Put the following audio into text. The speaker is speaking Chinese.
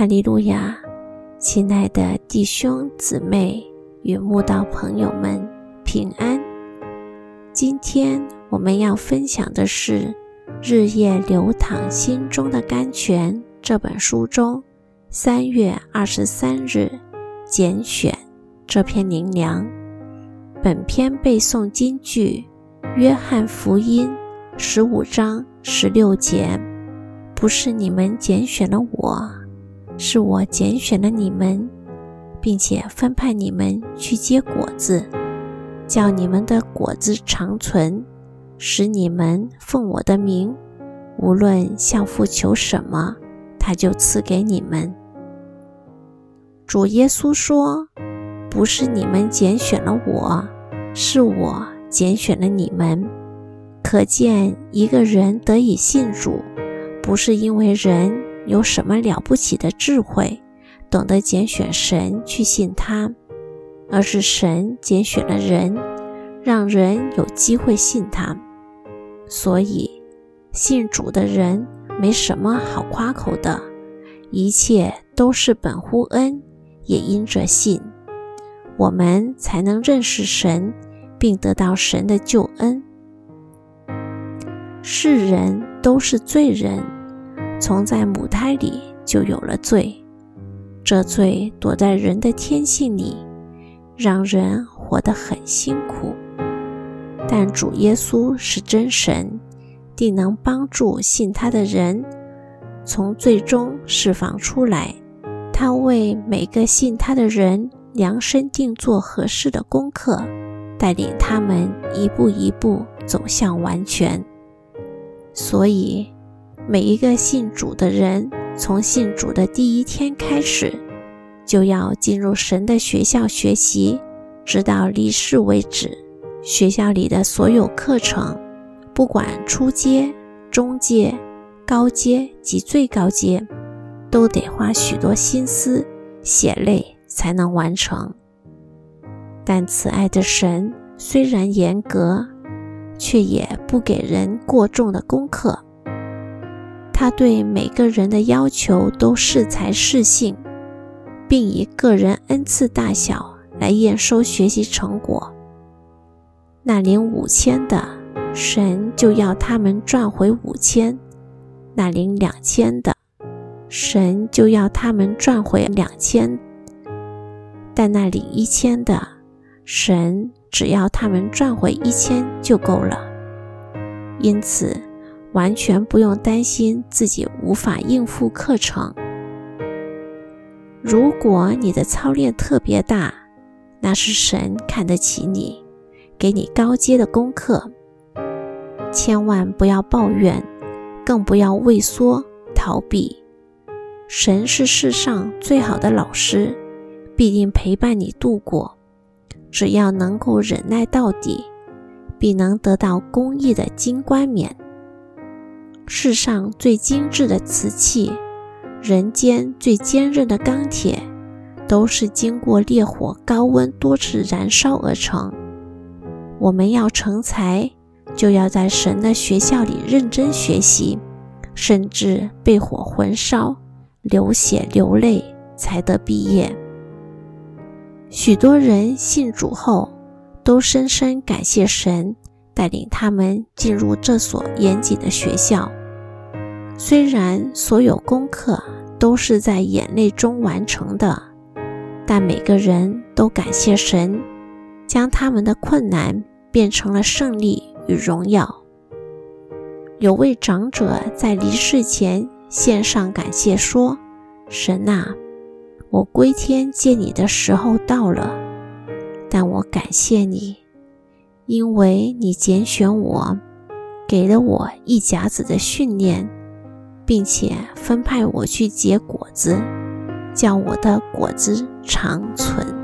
哈利路亚！亲爱的弟兄姊妹与慕道朋友们，平安！今天我们要分享的是《日夜流淌心中的甘泉》这本书中三月二十三日拣选这篇灵粮。本篇背诵金句：约翰福音十五章十六节，不是你们拣选了我。是我拣选了你们，并且分派你们去结果子，叫你们的果子长存，使你们奉我的名，无论向父求什么，他就赐给你们。主耶稣说：“不是你们拣选了我，是我拣选了你们。”可见一个人得以信主，不是因为人。有什么了不起的智慧，懂得拣选神去信他，而是神拣选了人，让人有机会信他。所以，信主的人没什么好夸口的，一切都是本乎恩，也因着信，我们才能认识神，并得到神的救恩。世人都是罪人。从在母胎里就有了罪，这罪躲在人的天性里，让人活得很辛苦。但主耶稣是真神，定能帮助信他的人从罪中释放出来。他为每个信他的人量身定做合适的功课，带领他们一步一步走向完全。所以。每一个信主的人，从信主的第一天开始，就要进入神的学校学习，直到离世为止。学校里的所有课程，不管初阶、中阶、高阶及最高阶，都得花许多心思、血泪才能完成。但慈爱的神虽然严格，却也不给人过重的功课。他对每个人的要求都适才适性，并以个人恩赐大小来验收学习成果。那领五千的，神就要他们赚回五千；那领两千的，神就要他们赚回两千；但那领一千的，神只要他们赚回一千就够了。因此。完全不用担心自己无法应付课程。如果你的操练特别大，那是神看得起你，给你高阶的功课。千万不要抱怨，更不要畏缩逃避。神是世上最好的老师，必定陪伴你度过。只要能够忍耐到底，必能得到公义的金冠冕。世上最精致的瓷器，人间最坚韧的钢铁，都是经过烈火高温多次燃烧而成。我们要成才，就要在神的学校里认真学习，甚至被火焚烧、流血流泪才得毕业。许多人信主后，都深深感谢神带领他们进入这所严谨的学校。虽然所有功课都是在眼泪中完成的，但每个人都感谢神，将他们的困难变成了胜利与荣耀。有位长者在离世前献上感谢说：“神啊，我归天见你的时候到了，但我感谢你，因为你拣选我，给了我一甲子的训练。”并且分派我去结果子，叫我的果子长存。